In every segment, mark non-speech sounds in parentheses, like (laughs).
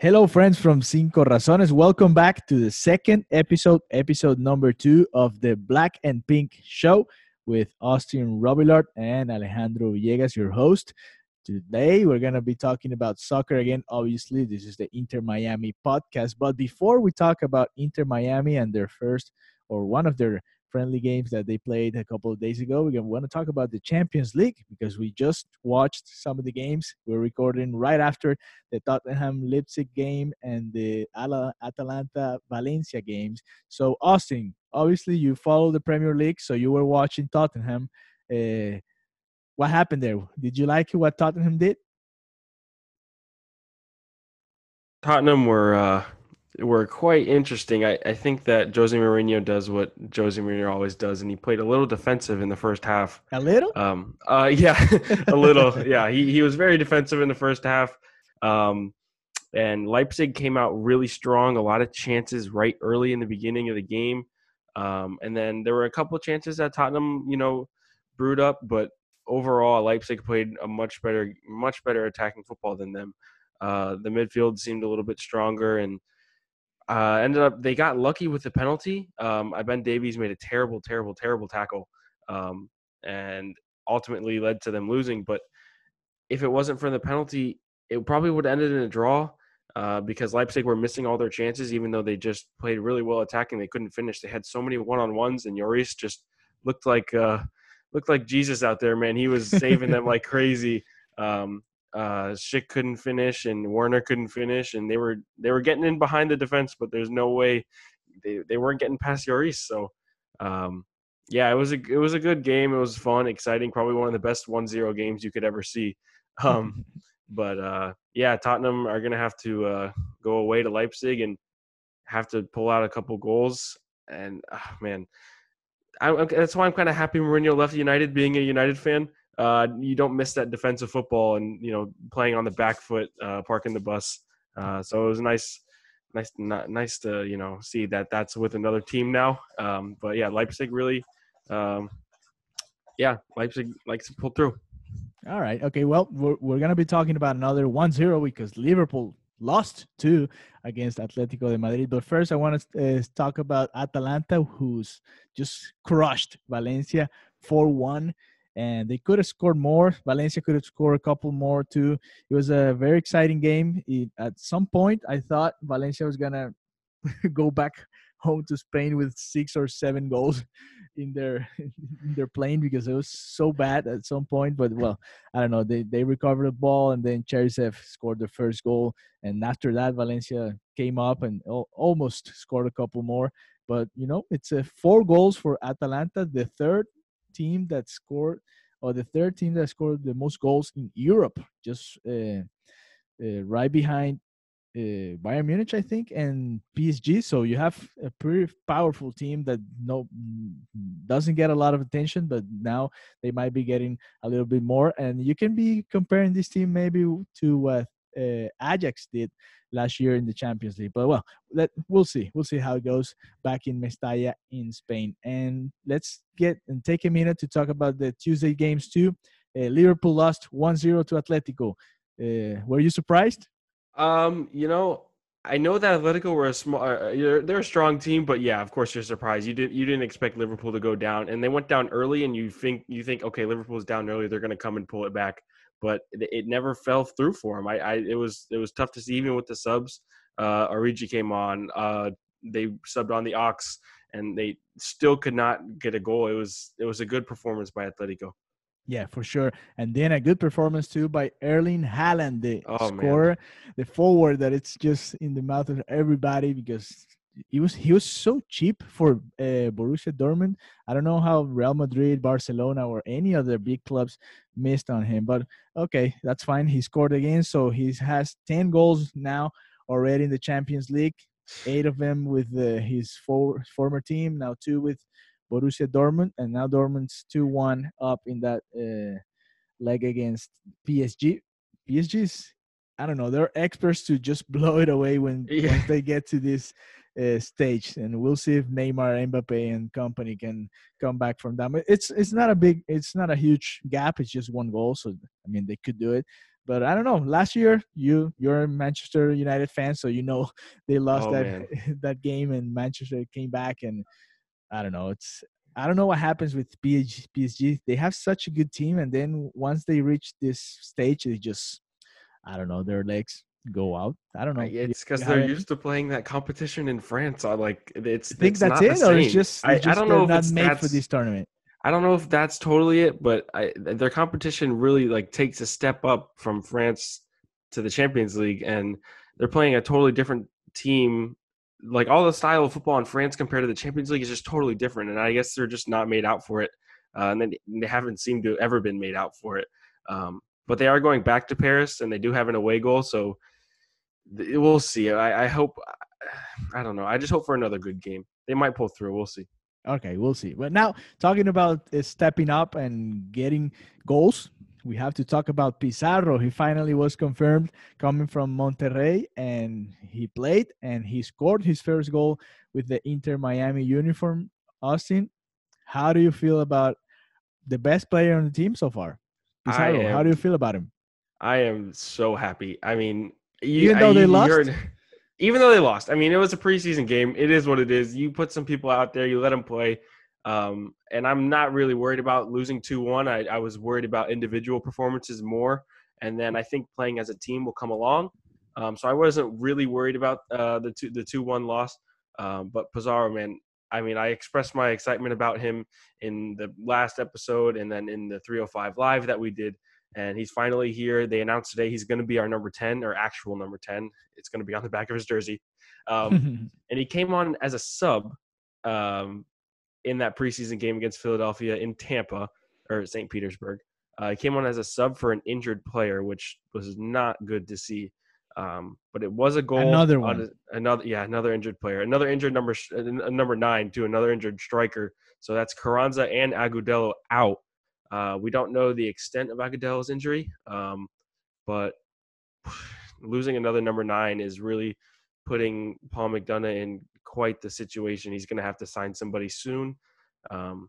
Hello, friends from Cinco Razones. Welcome back to the second episode, episode number two of the Black and Pink Show with Austin Robillard and Alejandro Villegas, your host. Today, we're going to be talking about soccer again. Obviously, this is the Inter Miami podcast. But before we talk about Inter Miami and their first or one of their friendly games that they played a couple of days ago. we're want to talk about the Champions League because we just watched some of the games. We're recording right after the Tottenham Leipzig game and the Atalanta Valencia games. So, Austin, obviously you follow the Premier League, so you were watching Tottenham. Uh, what happened there? Did you like what Tottenham did? Tottenham were uh, were quite interesting. I, I think that Jose Mourinho does what Jose Mourinho always does, and he played a little defensive in the first half. A little? Um, uh, yeah, (laughs) a little. yeah, he, he was very defensive in the first half. Um, and Leipzig came out really strong. A lot of chances right early in the beginning of the game. Um, and then there were a couple of chances that Tottenham, you know, brewed up, but overall Leipzig played a much better, much better attacking football than them. Uh, the midfield seemed a little bit stronger, and uh, ended up they got lucky with the penalty. Um, I Ben Davies made a terrible, terrible, terrible tackle, um, and ultimately led to them losing. But if it wasn't for the penalty, it probably would have ended in a draw uh, because Leipzig were missing all their chances, even though they just played really well attacking. They couldn't finish. They had so many one on ones, and Lloris just looked like uh, looked like Jesus out there, man. He was saving them like (laughs) crazy. Um, uh, Schick couldn't finish and Werner couldn't finish, and they were they were getting in behind the defense, but there's no way they, they weren't getting past Lloris. So, um, yeah, it was a it was a good game. It was fun, exciting, probably one of the best 1-0 games you could ever see. (laughs) Um, but uh, yeah, Tottenham are gonna have to uh, go away to Leipzig and have to pull out a couple goals. And uh, man, I, that's why I'm kind of happy Mourinho left United, being a United fan uh, you don't miss that defensive football and you know playing on the back foot, uh, parking the bus. Uh, so it was nice, nice, nice to you know see that that's with another team now. Um, but yeah, Leipzig really, um, yeah, Leipzig likes to pull through. All right. Okay. Well, we're, we're going to be talking about another 1 0 because Liverpool lost two against Atletico de Madrid. But first, I want to uh, talk about Atalanta, who's just crushed Valencia 4 1 and they could have scored more. Valencia could have scored a couple more too. It was a very exciting game. It, at some point, I thought Valencia was gonna (laughs) go back home to Spain with six or seven goals in their (laughs) in their plane because it was so bad at some point. But well, I don't know. They they recovered the ball and then Cheryshev scored the first goal, and after that, Valencia came up and almost scored a couple more. But you know, it's a four goals for Atalanta, the third team that scored, or the third team that scored the most goals in Europe, just uh, uh, right behind uh, Bayern Munich, I think, and PSG. So you have a pretty powerful team that no doesn't get a lot of attention, but now they might be getting a little bit more. And you can be comparing this team maybe to what Ajax did last year in the Champions League. But well, let we'll see. We'll see how it goes back in Mestalla in Spain. And let's get and take a minute to talk about the Tuesday games too. Uh, Liverpool lost 1-0 to Atletico. Uh, were you surprised? Um, you know, I know that Atletico were a small, uh, they're a strong team, but yeah, of course you're surprised. You didn't, you didn't expect Liverpool to go down, and they went down early, and you think, you think, okay, Liverpool's down early, they're going to come and pull it back but it never fell through for him. I, I it was it was tough to see even with the subs. Uh, Origi came on. Uh, they subbed on the Ox, and they still could not get a goal. It was it was a good performance by Atletico. Yeah, for sure. And then a good performance too by Erling Haaland, the oh, scorer, man. the forward that it's just in the mouth of everybody because he was he was so cheap for uh, Borussia Dortmund. I don't know how Real Madrid, Barcelona, or any other big clubs missed on him, but okay, that's fine. He scored again, so he has ten goals now already in the Champions League. Eight of them with uh, his for, former team, now two with Borussia Dortmund, and now Dortmund's two one up in that uh, leg against PSG. PSG's I don't know. They're experts to just (laughs) blow it away when, yeah. when they get to this uh, stage, and we'll see if Neymar, Mbappe, and company can come back from that. It's it's not a big, it's not a huge gap. It's just one goal, so I mean they could do it. but I don't know. Last year, you you're a Manchester United fan, so you know (laughs) they lost Oh, that (laughs) that game, and Manchester came back, and I don't know. It's I don't know what happens with PSG. PSG. They have such a good team, and then once they reach this stage, they just I don't know. Their legs go out. I don't know. It's because they're used to playing that competition in France. I like it's. I think it's that's not it, or it's same. just, I, I don't know if it's made for this tournament. I don't know if that's totally it, but I, their competition really like takes a step up from France to the Champions League, and they're playing a totally different team. Like all the style of football in France compared to the Champions League is just totally different, and I guess they're just not made out for it, uh, and then they haven't seemed to have ever been made out for it. Um, but they are going back to Paris, and they do have an away goal, so we'll see. I, I hope. (sighs) I don't know. I just hope for another good game. They might pull through. We'll see. Okay, we'll see. But now, talking about uh, stepping up and getting goals, we have to talk about Pizarro. He finally was confirmed coming from Monterrey, and he played and he scored his first goal with the Inter Miami uniform. Austin, how do you feel about the best player on the team so far? Pizarro, how do you feel about him? I am so happy. I mean, you, Even though they lost? even though they lost, I mean, it was a preseason game. It is what it is. You put some people out there, you let them play. Um, and I'm not really worried about losing 2 1. I, I was worried about individual performances more. And then I think playing as a team will come along. Um, so I wasn't really worried about uh, the two the two one loss. Um, but Pizarro, man, I mean, I expressed my excitement about him in the last episode and then in the 305 live that we did and he's finally here. They announced today he's going to be our number 10 or actual number 10. It's going to be on the back of his jersey. Um, (laughs) and he came on as a sub um, in that preseason game against Philadelphia in Tampa or St. Petersburg. Uh, he came on as a sub for an injured player, which was not good to see. Um, but it was a goal. Another on one. a- another, yeah, another injured player, another injured number, uh, number nine to another injured striker. So that's Carranza and Agudelo out. Uh, we don't know the extent of Agudelo's injury, um, but (sighs) losing another number nine is really putting Paul McDonough in quite the situation. He's going to have to sign somebody soon. Um,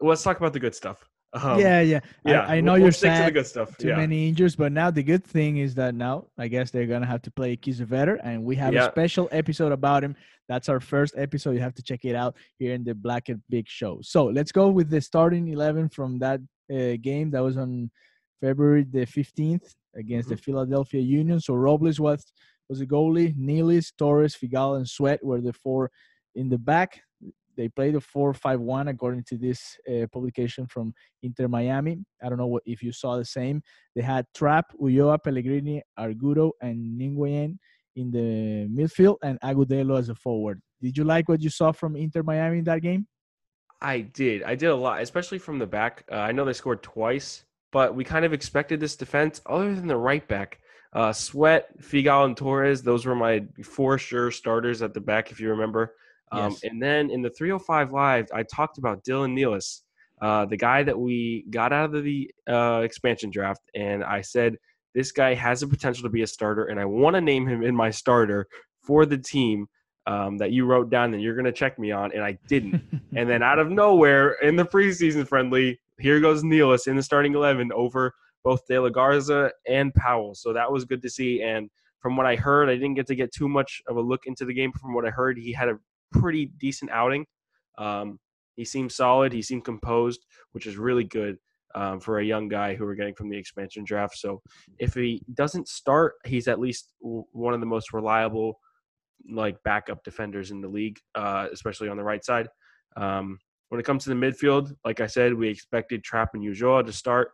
let's talk about the good stuff. Um, yeah, yeah. yeah. I, I know we'll, you're we'll to the good stuff. too yeah. many injuries, but now the good thing is that now I guess they're gonna have to play Kiesewetter, and we have Yeah. a special episode about him. That's our first episode. You have to check it out here in the Black and Pink Show. So let's go with the starting eleven from that uh, game that was on February the fifteenth against the Philadelphia Union. So Robles was was a goalie. Nealis, Torres, Figal, and Sweat were the four in the back. They played a 4-5-1 according to this uh, publication from Inter Miami. I don't know what, if you saw the same. They had Trap, Ulloa, Pellegrini, Argudo, and Nguyen in the midfield, and Agudelo as a forward. Did you like what you saw from Inter Miami in that game? I did. I did a lot, especially from the back. Uh, I know they scored twice, but we kind of expected this defense, other than the right back. Uh, Sweat, Figal, and Torres, those were my four sure starters at the back, if you remember. Um, Yes. And then in the 305 Live, I talked about Dylan Nealis, uh, the guy that we got out of the uh, expansion draft. And I said, this guy has the potential to be a starter, and I want to name him in my starter for the team um, that you wrote down that you're going to check me on, and I didn't. (laughs) And then out of nowhere in the preseason friendly, here goes Nealis in the starting 11 over both De La Garza and Powell. So that was good to see. And from what I heard, I didn't get to get too much of a look into the game. From what I heard, he had a pretty decent outing. Um, he seemed solid. He seemed composed, which is really good um, for a young guy who we're getting from the expansion draft. So if he doesn't start, he's at least w- one of the most reliable like backup defenders in the league, uh, especially on the right side. Um, when it comes to the midfield, like I said, we expected Trap and Ulloa to start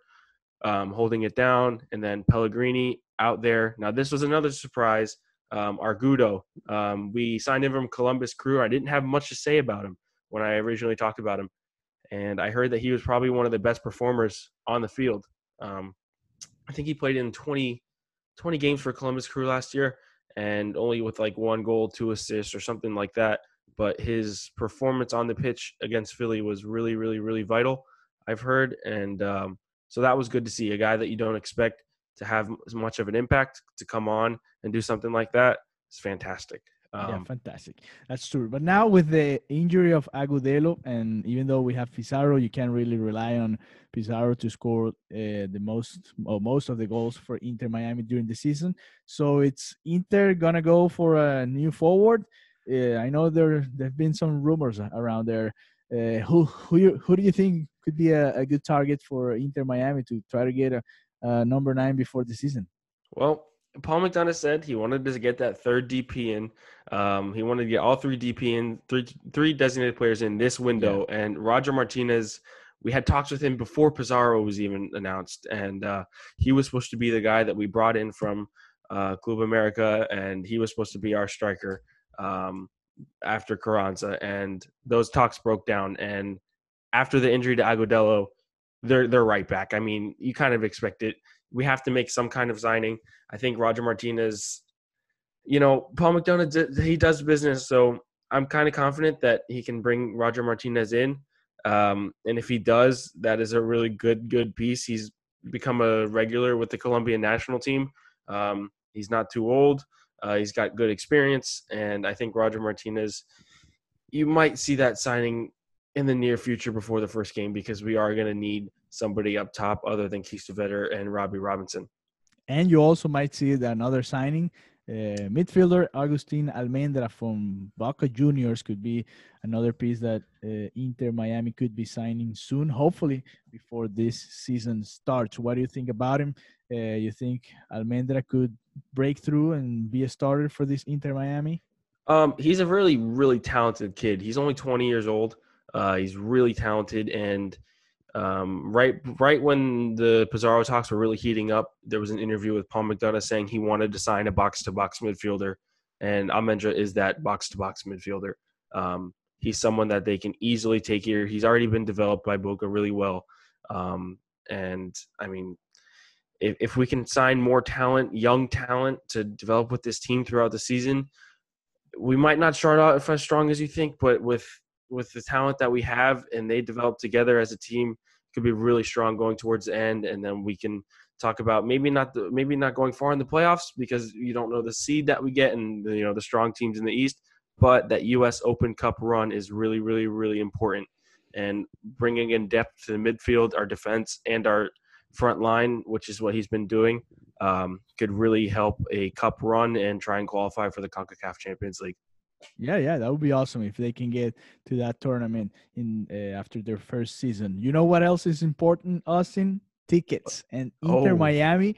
um, holding it down, and then Pellegrini out there. Now this was another surprise. Um, Argudo, um, we signed him from Columbus Crew. I didn't have much to say about him when I originally talked about him, and I heard that he was probably one of the best performers on the field. Um, I think he played in 20, 20 games for Columbus Crew last year and only with like one goal, two assists, or something like that. But his performance on the pitch against Philly was really, really, really vital. I've heard, and um, so that was good to see a guy that you don't expect to have as much of an impact to come on and do something like that. It's fantastic. Yeah, Um, fantastic. That's true. But now with the injury of Agudelo, and even though we have Pizarro, you can't really rely on Pizarro to score uh, the most or most of the goals for Inter Miami during the season. So it's Inter gonna go for a new forward. Uh, I know there there've been some rumors around there. Uh, who who you, who do you think could be a, a good target for Inter Miami to try to get a, a number nine before the season? Well, Paul McDonough said he wanted to get that third DP in. Um, he wanted to get all three DP in, three three designated players in this window. And Roger Martinez, we had talks with him before Pizarro was even announced, and uh, he was supposed to be the guy that we brought in from uh, Club America, and he was supposed to be our striker um, after Carranza. And those talks broke down. And after the injury to Agudelo, they're they're right back. I mean, you kind of expect it. We have to make some kind of signing. I think Roger Martinez, you know, Paul McDonough, he does business, so I'm kind of confident that he can bring Roger Martinez in. Um, and if he does, that is a really good good piece. He's become a regular with the Colombian national team. Um, he's not too old. Uh, he's got good experience, and I think Roger Martinez. You might see that signing in the near future before the first game because we are going to need somebody up top other than Kiesewetter and Robbie Robinson. And you also might see another signing. Uh, midfielder Agustin Almendra from Boca Juniors could be another piece that uh, Inter Miami could be signing soon, hopefully before this season starts. What do you think about him? Uh, you think Almendra could break through and be a starter for this Inter Miami? Um, he's a really, really talented kid. He's only 20 years old. Uh, he's really talented, and um, right, right when the Pizarro talks were really heating up, there was an interview with Paul McDonough saying he wanted to sign a box-to-box midfielder, and Almendra is that box-to-box midfielder. Um, he's someone that they can easily take here. He's already been developed by Boca really well, um, and I mean, if, if we can sign more talent, young talent, to develop with this team throughout the season, we might not start out as strong as you think, but with with the talent that we have and they develop together as a team could be really strong going towards the end and then we can talk about maybe not the, maybe not going far in the playoffs because you don't know the seed that we get and the, you know the strong teams in the east but that US Open Cup run is really really really important. And bringing in depth to the midfield our defense and our front line which is what he's been doing um, could really help a cup run and try and qualify for the CONCACAF Champions League yeah, yeah, that would be awesome if they can get to that tournament in uh, after their first season. You know what else is important, Austin? Tickets and Inter Oh. Miami.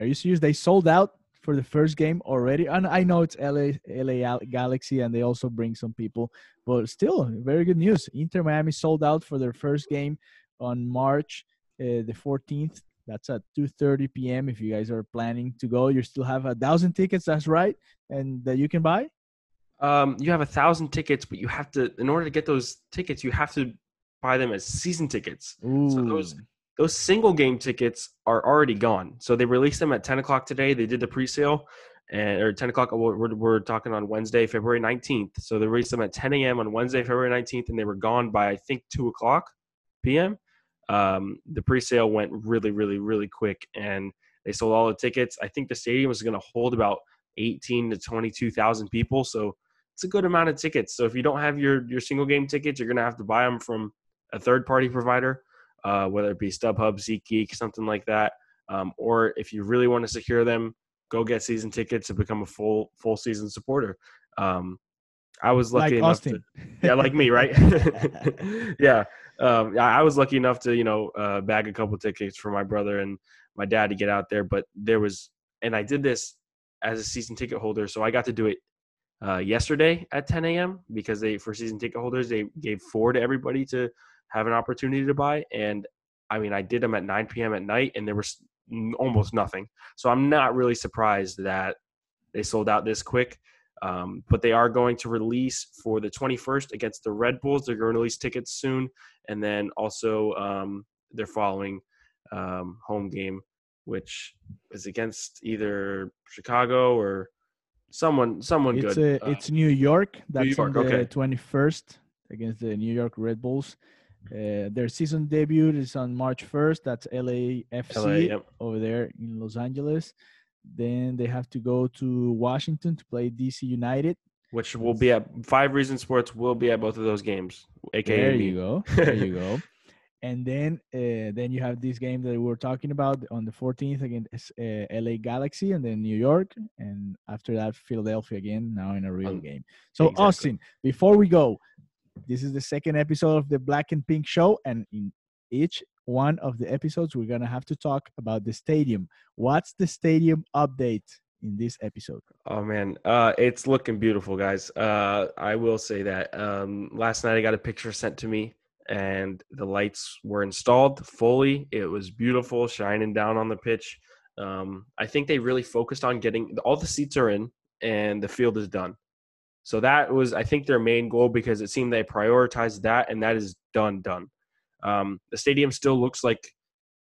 Are you serious? They sold out for the first game already. And I know it's LA, LA Galaxy, and they also bring some people, but still, very good news. Inter Miami sold out for their first game on March uh, the 14th. That's at 2:30 p.m. If you guys are planning to go, you still have a thousand tickets. That's right, and that you can buy. Um, you have a thousand tickets, but you have to, in order to get those tickets, you have to buy them as season tickets. Ooh. So those those single game tickets are already gone. So they released them at 10 o'clock today. They did the pre-sale, and or 10 o'clock. We're, we're, talking on Wednesday, February 19th. So they released them at 10 a.m. on Wednesday, February 19th, and they were gone by I think two o'clock p.m. Um, the pre-sale went really, really, really quick, and they sold all the tickets. I think the stadium was going to hold about 18 to 22,000 people. So it's a good amount of tickets. So if you don't have your your single game tickets, you're gonna have to buy them from a third party provider, uh, whether it be StubHub, SeatGeek, something like that. Um, or if you really want to secure them, go get season tickets and become a full full season supporter. Um, I was lucky like enough Austin. to (laughs) yeah, like me, right? (laughs) (laughs) yeah, um, yeah. I was lucky enough to you know uh, bag a couple tickets for my brother and my dad to get out there. But there was, and I did this as a season ticket holder, so I got to do it uh, yesterday at 10 a.m. because they for season ticket holders they gave four to everybody to have an opportunity to buy, and I mean I did them at 9 p.m. at night, and there was almost nothing. So I'm not really surprised that they sold out this quick. Um, but they are going to release for the 21st against the Red Bulls. They're going to release tickets soon, and then also um, they're following um, home game, which is against either Chicago or someone someone It's good. uh, Uh, it's New York. That's York, on the okay. 21st against the New York Red Bulls. Uh, their season debut is on March 1st. That's LAFC LA, yep. over there in Los Angeles. Then they have to go to Washington to play DC United. which will be at Five Reason Sports will be at both of those games, aka there you go. There you go. (laughs) And then, uh, then you have this game that we were talking about on the 14th against uh, LA Galaxy, and then New York, and after that Philadelphia again. Now in a real Um, game. So exactly. Austin, before we go, this is the second episode of the Black and Pink Show, and in each one of the episodes, we're gonna have to talk about the stadium. What's the stadium update in this episode? Oh man, uh, it's looking beautiful, guys. Uh, I will say that. Um, last night I got a picture sent to me, and the lights were installed fully. It was beautiful, shining down on the pitch. Um, I think they really focused on getting all the seats are in, and the field is done. So that was, I think, their main goal because it seemed they prioritized that, and that is done. Done. Um, the stadium still looks like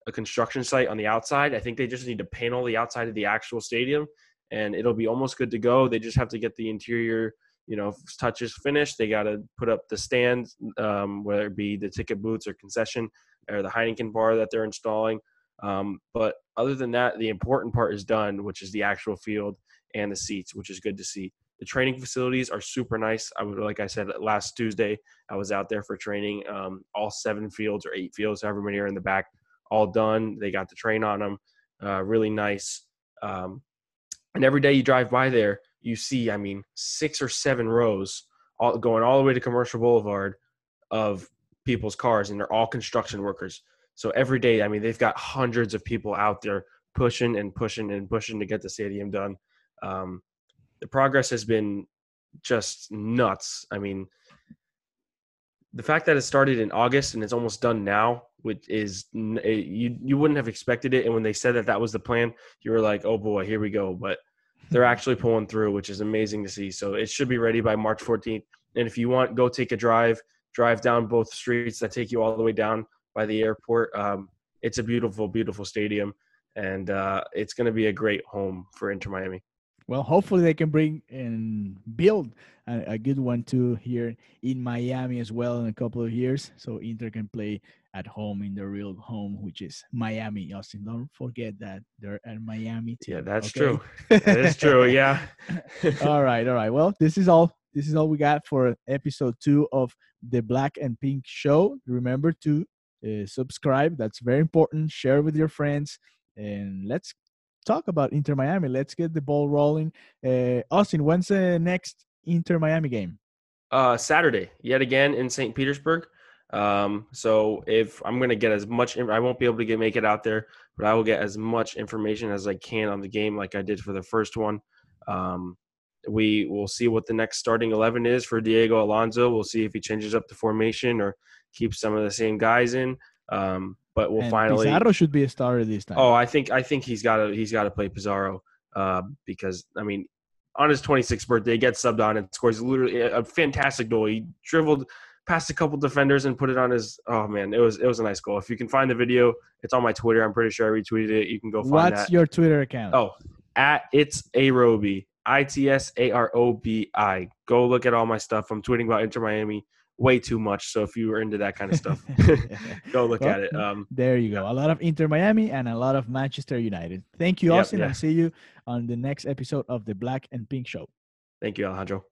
a construction site on the outside. I think they just need to paint all the outside of the actual stadium and it'll be almost good to go. They just have to get the interior, you know, touches finished. They got to put up the stands, um, whether it be the ticket booths or concession or the Heineken bar that they're installing. Um, but other than that, the important part is done, which is the actual field and the seats, which is good to see. The training facilities are super nice. I would, like I said last Tuesday, I was out there for training. Um, all seven fields or eight fields, however many are in the back, all done. They got the train on them. Uh, really nice. Um, and every day you drive by there, you see, I mean, six or seven rows all going all the way to Commercial Boulevard of people's cars, and they're all construction workers. So every day, I mean, they've got hundreds of people out there pushing and pushing and pushing to get the stadium done. Um, the progress has been just nuts. I mean, the fact that it started in August and it's almost done now, which is you you wouldn't have expected it. And when they said that that was the plan, you were like, oh boy, here we go. But they're actually pulling through, which is amazing to see. So it should be ready by March 14th. And if you want, go take a drive, drive down both streets that take you all the way down by the airport. Um, it's a beautiful, beautiful stadium, and uh, it's going to be a great home for Inter Miami. Well, hopefully they can bring and build a, a good one too here in Miami as well in a couple of years, so Inter can play at home in their real home, which is Miami. Austin, don't forget that they're at Miami too. Yeah, that's okay? true. That is true. (laughs) Yeah. all right, all right. Well, this is all. This is all we got for episode two of the Black and Pink Show. Remember to uh, subscribe. That's very important. Share with your friends, and let's talk about Inter Miami. Let's get the ball rolling. Uh, Austin, when's the next Inter Miami game? uh, Saturday, yet again in St. Petersburg. Um, so if I'm gonna get as much, I won't be able to get make it out there, but I will get as much information as I can on the game, like I did for the first one. Um, we will see what the next starting eleven is for Diego Alonso. We'll see if he changes up the formation or keeps some of the same guys in. Um, but we'll and finally. Pizarro should be a starter this time. Oh, I think I think he's got to he's got to play Pizarro uh, because I mean, on his 26th birthday, he gets subbed on and scores literally a, a fantastic goal. He dribbled past a couple defenders and put it on his. Oh man, it was it was a nice goal. If you can find the video, it's on my Twitter. I'm pretty sure I retweeted it. You can go find What's that. your Twitter account? oh, at it's Arobi, I T S A R O B I. Go look at all my stuff. I'm tweeting about Inter Miami way too much. So if you were into that kind of stuff, (laughs) (laughs) go look Well, at it. Um, There you go. A lot of Inter Miami and a lot of Manchester United. Thank you, Yep, Austin, yeah. and see you on the next episode of the Black and Pink Show. thank you, Alejandro.